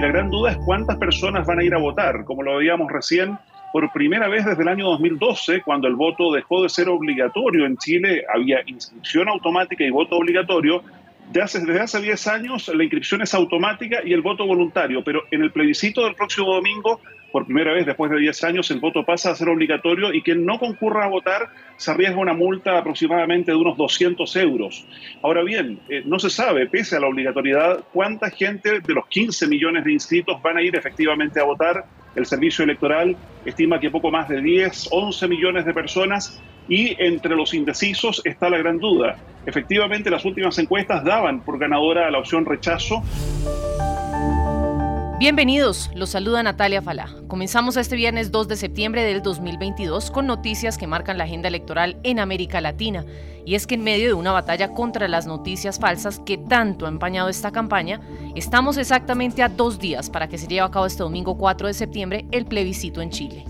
la gran duda es cuántas personas van a ir a votar. Como lo veíamos recién, por primera vez desde el año 2012, cuando el voto dejó de ser obligatorio en Chile, había inscripción automática y voto obligatorio. Desde hace 10 años la inscripción es automática y el voto voluntario, pero en el plebiscito del próximo domingo por primera vez después de 10 años el voto pasa a ser obligatorio y quien no concurra a votar se arriesga una multa aproximadamente de unos 200 euros. Ahora bien, eh, no se sabe, pese a la obligatoriedad, cuánta gente de los 15 millones de inscritos van a ir efectivamente a votar. El servicio electoral estima que poco más de 10, 11 millones de personas y entre los indecisos está la gran duda. Efectivamente, las últimas encuestas daban por ganadora a la opción rechazo. Bienvenidos, los saluda Natalia Falá. Comenzamos este viernes 2 de septiembre del 2022 con noticias que marcan la agenda electoral en América Latina. Y es que en medio de una batalla contra las noticias falsas que tanto ha empañado esta campaña, estamos exactamente a dos días para que se lleve a cabo este domingo 4 de septiembre el plebiscito en Chile.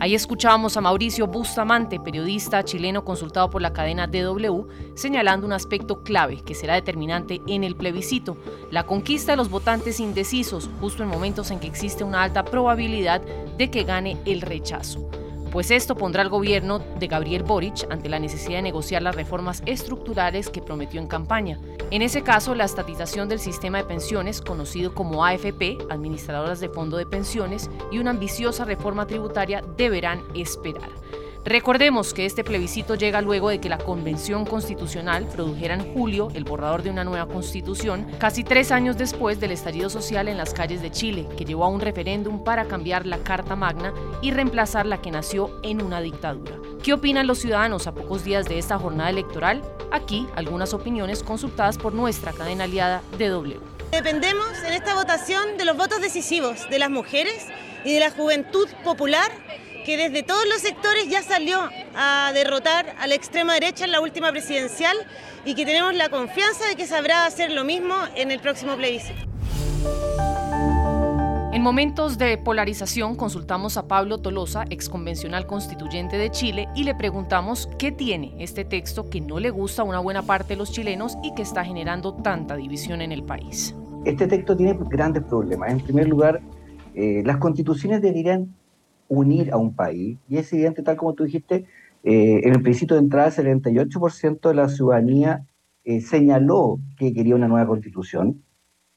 Ahí escuchábamos a Mauricio Bustamante, periodista chileno consultado por la cadena DW, señalando un aspecto clave que será determinante en el plebiscito, la conquista de los votantes indecisos, justo en momentos en que existe una alta probabilidad de que gane el rechazo pues esto pondrá al gobierno de Gabriel Boric ante la necesidad de negociar las reformas estructurales que prometió en campaña. En ese caso, la estatización del sistema de pensiones, conocido como AFP, administradoras de fondo de pensiones, y una ambiciosa reforma tributaria deberán esperar. Recordemos que este plebiscito llega luego de que la Convención Constitucional produjera en julio el borrador de una nueva constitución, casi tres años después del estallido social en las calles de Chile, que llevó a un referéndum para cambiar la Carta Magna y reemplazar la que nació en una dictadura. ¿Qué opinan los ciudadanos a pocos días de esta jornada electoral? Aquí algunas opiniones consultadas por nuestra cadena aliada DW. Dependemos en esta votación de los votos decisivos de las mujeres y de la juventud popular que desde todos los sectores ya salió a derrotar a la extrema derecha en la última presidencial y que tenemos la confianza de que sabrá hacer lo mismo en el próximo plebiscito. En momentos de polarización consultamos a Pablo Tolosa, exconvencional constituyente de Chile, y le preguntamos qué tiene este texto que no le gusta a una buena parte de los chilenos y que está generando tanta división en el país. Este texto tiene grandes problemas. En primer lugar, eh, las constituciones deberían unir a un país. Y es evidente, tal como tú dijiste, eh, en el principio de entrada, el 78% de la ciudadanía eh, señaló que quería una nueva constitución,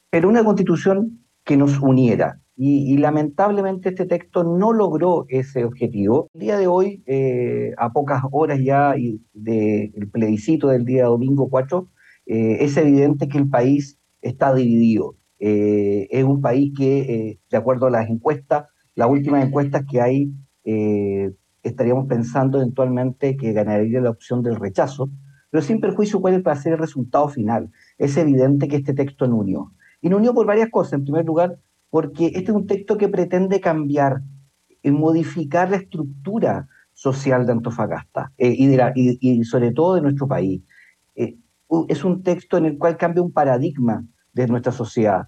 pero una constitución que nos uniera. Y, lamentablemente este texto no logró ese objetivo. El día de hoy, eh, a pocas horas ya del plebiscito del día domingo 4, es evidente que el país está dividido. es un país que, de acuerdo a las encuestas, las últimas encuestas que hay, eh, estaríamos pensando eventualmente que ganaría la opción del rechazo, pero sin perjuicio cuál va a ser el resultado final. Es evidente que este texto no unió. Y no unió por varias cosas. En primer lugar, porque este es un texto que pretende cambiar y modificar la estructura social de Antofagasta eh, y, sobre todo de nuestro país. Eh, es un texto en el cual cambia un paradigma de nuestra sociedad.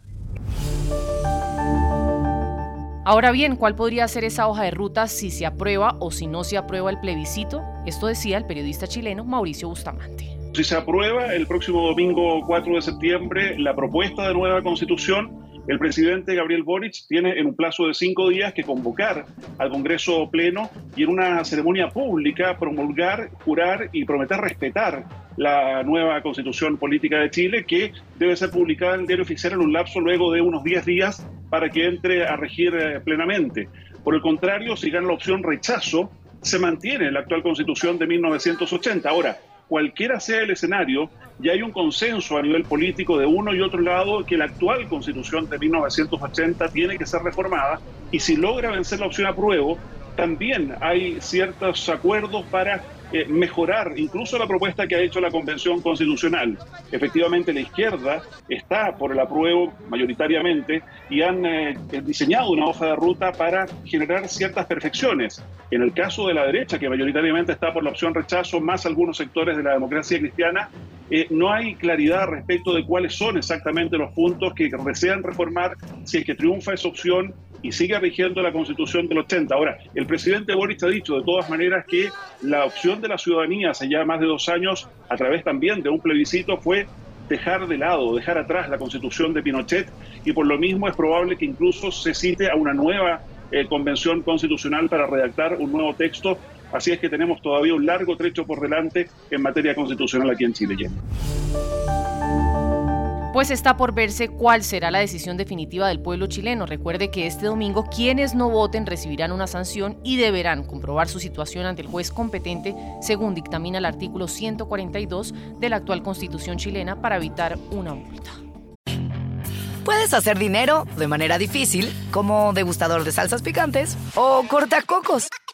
Ahora bien, ¿cuál podría ser esa hoja de ruta si se aprueba o si no se aprueba el plebiscito? Esto decía el periodista chileno Mauricio Bustamante. Si se aprueba el próximo domingo 4 de septiembre la propuesta de nueva constitución, el presidente Gabriel Boric tiene en un plazo de cinco días que convocar al Congreso Pleno y en una ceremonia pública promulgar, jurar y prometer respetar la nueva constitución política de Chile que debe ser publicada en el diario oficial en un lapso luego de unos 10 días para que entre a regir eh, plenamente. Por el contrario, si gana la opción rechazo, se mantiene la actual constitución de 1980. Ahora, cualquiera sea el escenario, ya hay un consenso a nivel político de uno y otro lado que la actual constitución de 1980 tiene que ser reformada y si logra vencer la opción apruebo, también hay ciertos acuerdos para eh, mejorar incluso la propuesta que ha hecho la Convención Constitucional. Efectivamente, la izquierda está por el apruebo mayoritariamente y han eh, diseñado una hoja de ruta para generar ciertas perfecciones. En el caso de la derecha, que mayoritariamente está por la opción rechazo, más algunos sectores de la democracia cristiana, eh, no hay claridad respecto de cuáles son exactamente los puntos que desean reformar si es que triunfa esa opción y sigue rigiendo la constitución del 80. Ahora, el presidente Boris ha dicho de todas maneras que la opción de la ciudadanía hace ya más de dos años, a través también de un plebiscito, fue dejar de lado, dejar atrás la constitución de Pinochet y por lo mismo es probable que incluso se cite a una nueva eh, convención constitucional para redactar un nuevo texto. Así es que tenemos todavía un largo trecho por delante en materia constitucional aquí en Chile. Pues está por verse cuál será la decisión definitiva del pueblo chileno. Recuerde que este domingo quienes no voten recibirán una sanción y deberán comprobar su situación ante el juez competente según dictamina el artículo 142 de la actual constitución chilena para evitar una multa. Puedes hacer dinero de manera difícil, como degustador de salsas picantes, o cortacocos,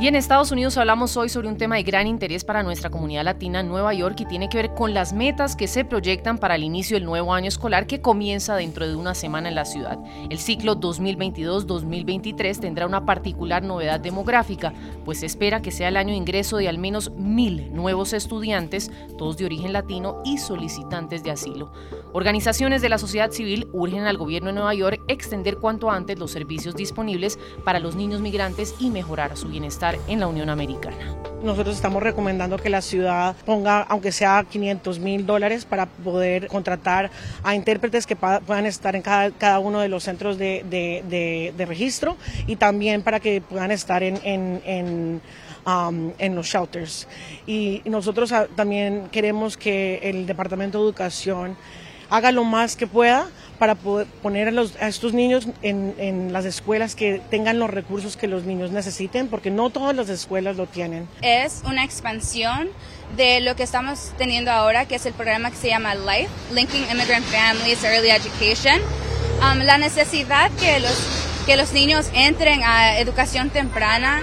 Y en Estados Unidos hablamos hoy sobre un tema de gran interés para nuestra comunidad latina en Nueva York y tiene que ver con las metas que se proyectan para el inicio del nuevo año escolar que comienza dentro de una semana en la ciudad. El ciclo 2022-2023 tendrá una particular novedad demográfica, pues se espera que sea el año de ingreso de al menos mil nuevos estudiantes, todos de origen latino y solicitantes de asilo. Organizaciones de la sociedad civil urgen al gobierno de Nueva York extender cuanto antes los servicios disponibles para los niños migrantes y mejorar su bienestar en la Unión Americana. Nosotros estamos recomendando que la ciudad ponga, aunque sea 500 mil dólares, para poder contratar a intérpretes que puedan estar en cada, uno de los centros de, registro y también para que puedan estar en, um, los shelters. Y nosotros ah, también queremos que el Departamento de Educación haga lo más que pueda para poder poner a, estos niños en, en, las escuelas que tengan los recursos que los niños necesiten, porque no todas las escuelas lo tienen. Es una expansión de lo que estamos teniendo ahora, que es el programa que se llama LIFE, Linking Immigrant Families Early Education. Um, la necesidad que los, que los niños entren a educación temprana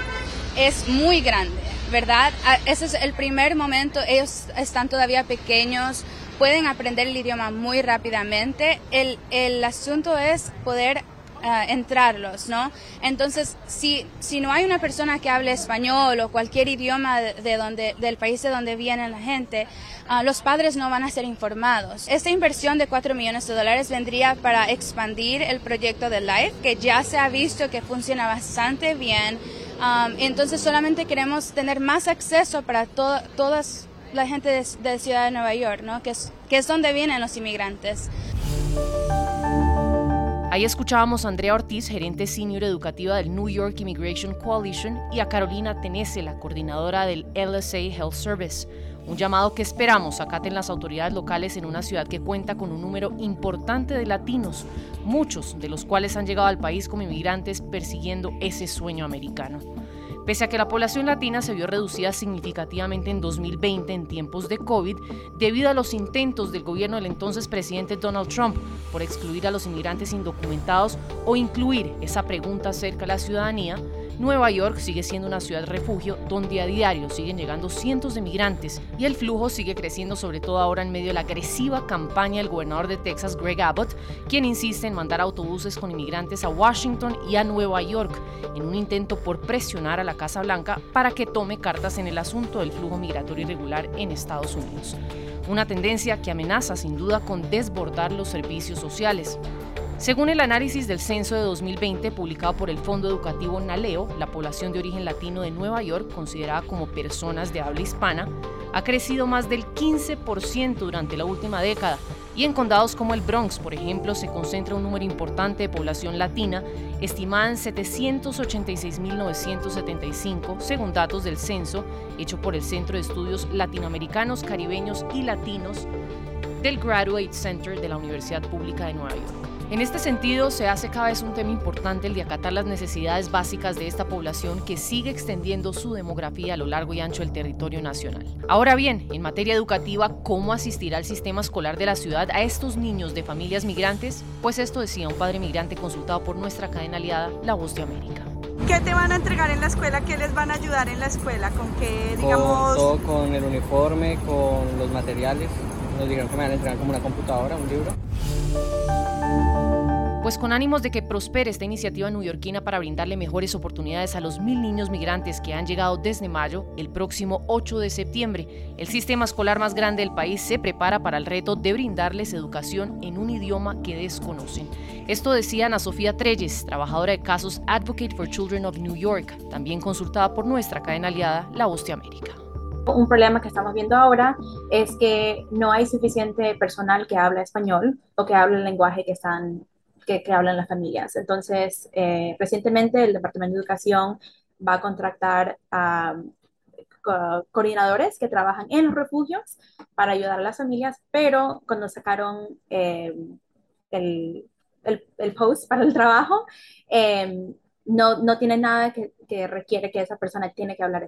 es muy grande, ¿verdad? Ah, ese es el primer momento, ellos están todavía pequeños, pueden aprender el idioma muy rápidamente. El, el asunto es poder uh, entrarlos, ¿no? Entonces, si, si no hay una persona que hable español o cualquier idioma de, donde, del país de donde viene la gente, uh, los padres no van a ser informados. Esta inversión de 4 millones de dólares vendría para expandir el proyecto de LIFE, que ya se ha visto que funciona bastante bien. Um, entonces solamente queremos tener más acceso para todas la gente de, de, Ciudad de Nueva York, ¿no? que, es, que es donde vienen los inmigrantes. Ahí escuchábamos a Andrea Ortiz, gerente senior educativa del New York Immigration Coalition, y a Carolina Tenese, la coordinadora del LSA Health Service. Un llamado que esperamos acaten las autoridades locales en una ciudad que cuenta con un número importante de latinos, muchos de los cuales han llegado al país como inmigrantes persiguiendo ese sueño americano. Pese a que la población latina se vio reducida significativamente en 2020 en tiempos de COVID, debido a los intentos del gobierno del entonces presidente Donald Trump por excluir a los inmigrantes indocumentados o incluir esa pregunta acerca de la ciudadanía, Nueva York sigue siendo una ciudad refugio donde a diario siguen llegando cientos de migrantes y el flujo sigue creciendo sobre todo ahora en medio de la agresiva campaña del gobernador de Texas, Greg Abbott, quien insiste en mandar autobuses con inmigrantes a Washington y a Nueva York en un intento por presionar a la Casa Blanca para que tome cartas en el asunto del flujo migratorio irregular en Estados Unidos. Una tendencia que amenaza sin duda con desbordar los servicios sociales. Según el análisis del censo de 2020 publicado por el Fondo Educativo NALEO, la población de origen latino de Nueva York, considerada como personas de habla hispana, ha crecido más del 15% durante la última década, y en condados como el Bronx, por ejemplo, se concentra un número importante de población latina, estimada en 786.975, según datos del censo hecho por el Centro de Estudios Latinoamericanos, Caribeños y Latinos del Graduate Center de la Universidad Pública de Nueva York. En este sentido, se hace cada vez un tema importante el de acatar las necesidades básicas de esta población que sigue extendiendo su demografía a lo largo y ancho del territorio nacional. Ahora bien, en materia educativa, ¿cómo asistir al sistema escolar de la ciudad a estos niños de familias migrantes? Pues esto decía un padre migrante consultado por nuestra cadena aliada, La Voz de América. ¿Qué te van a entregar en la escuela? ¿Qué les van a ayudar en la escuela? ¿Con qué, digamos...? Con todo, con el uniforme, con los materiales Nos dijeron que me van a entregar como una computadora, un libro. Pues con ánimos de que prospere esta iniciativa neoyorquina para brindarle mejores oportunidades a los mil niños migrantes que han llegado desde mayo, el próximo 8 de septiembre, el sistema escolar más grande del país se prepara para el reto de brindarles educación en un idioma que desconocen. Esto decía Ana Sofía Treyes, trabajadora de casos Advocate for Children of New York, también consultada por nuestra cadena aliada, La Voz de América. Un problema que estamos viendo ahora es que no hay suficiente personal que habla español o que hable el lenguaje que están que, hablan las familias. Entonces, eh, recientemente el Departamento de Educación va a contratar a coordinadores que trabajan en los refugios para ayudar a las familias, pero cuando sacaron eh, el, el, post para el trabajo, eh, no, no tiene nada que, requiere que esa persona tiene que hablar.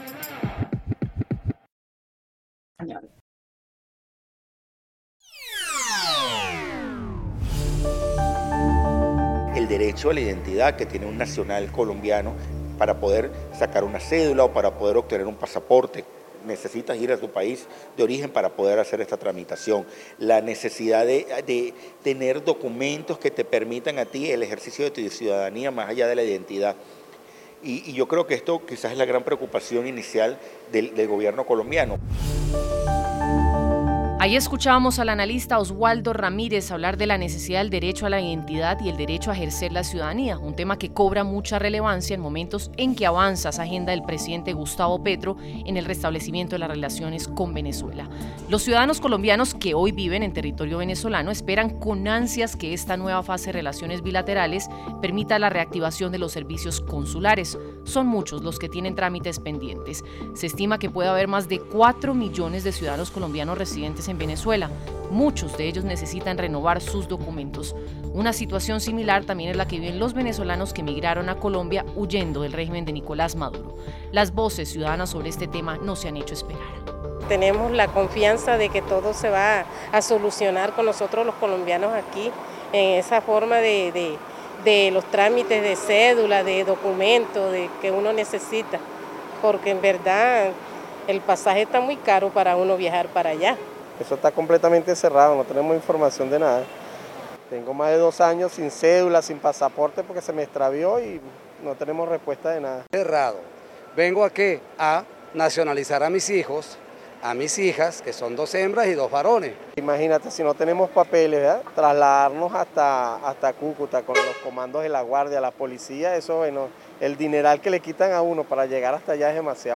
Derecho a la identidad que tiene un nacional colombiano para poder sacar una cédula o para poder obtener un pasaporte. Necesitas ir a tu país de origen para poder hacer esta tramitación. La necesidad de, tener documentos que te permitan a ti el ejercicio de tu ciudadanía más allá de la identidad. Y, yo creo que esto quizás es la gran preocupación inicial del gobierno colombiano. Ahí escuchábamos al analista Oswaldo Ramírez hablar de la necesidad del derecho a la identidad y el derecho a ejercer la ciudadanía, un tema que cobra mucha relevancia en momentos en que avanza esa agenda del presidente Gustavo Petro en el restablecimiento de las relaciones con Venezuela. Los ciudadanos colombianos que hoy viven en territorio venezolano esperan con ansias que esta nueva fase de relaciones bilaterales permita la reactivación de los servicios consulares. Son muchos los que tienen trámites pendientes. Se estima que puede haber más de 4 millones de ciudadanos colombianos residentes en en Venezuela. Muchos de ellos necesitan renovar sus documentos. Una situación similar también es la que viven los venezolanos que emigraron a Colombia huyendo del régimen de Nicolás Maduro. Las voces ciudadanas sobre este tema no se han hecho esperar. Tenemos la confianza de que todo se va a solucionar con nosotros los colombianos aquí, en esa forma de, los trámites de cédula, de documentos de que uno necesita, porque en verdad el pasaje está muy caro para uno viajar para allá. Eso está completamente cerrado, no tenemos información de nada. Tengo más de dos años sin cédula, sin pasaporte porque se me extravió y no tenemos respuesta de nada. Cerrado. Vengo aquí a nacionalizar a mis hijos, a mis hijas, que son dos hembras y dos varones. Imagínate, si no tenemos papeles, ¿verdad? trasladarnos hasta, hasta Cúcuta con los comandos de la guardia, la policía, eso, bueno, el dineral que le quitan a uno para llegar hasta allá es demasiado.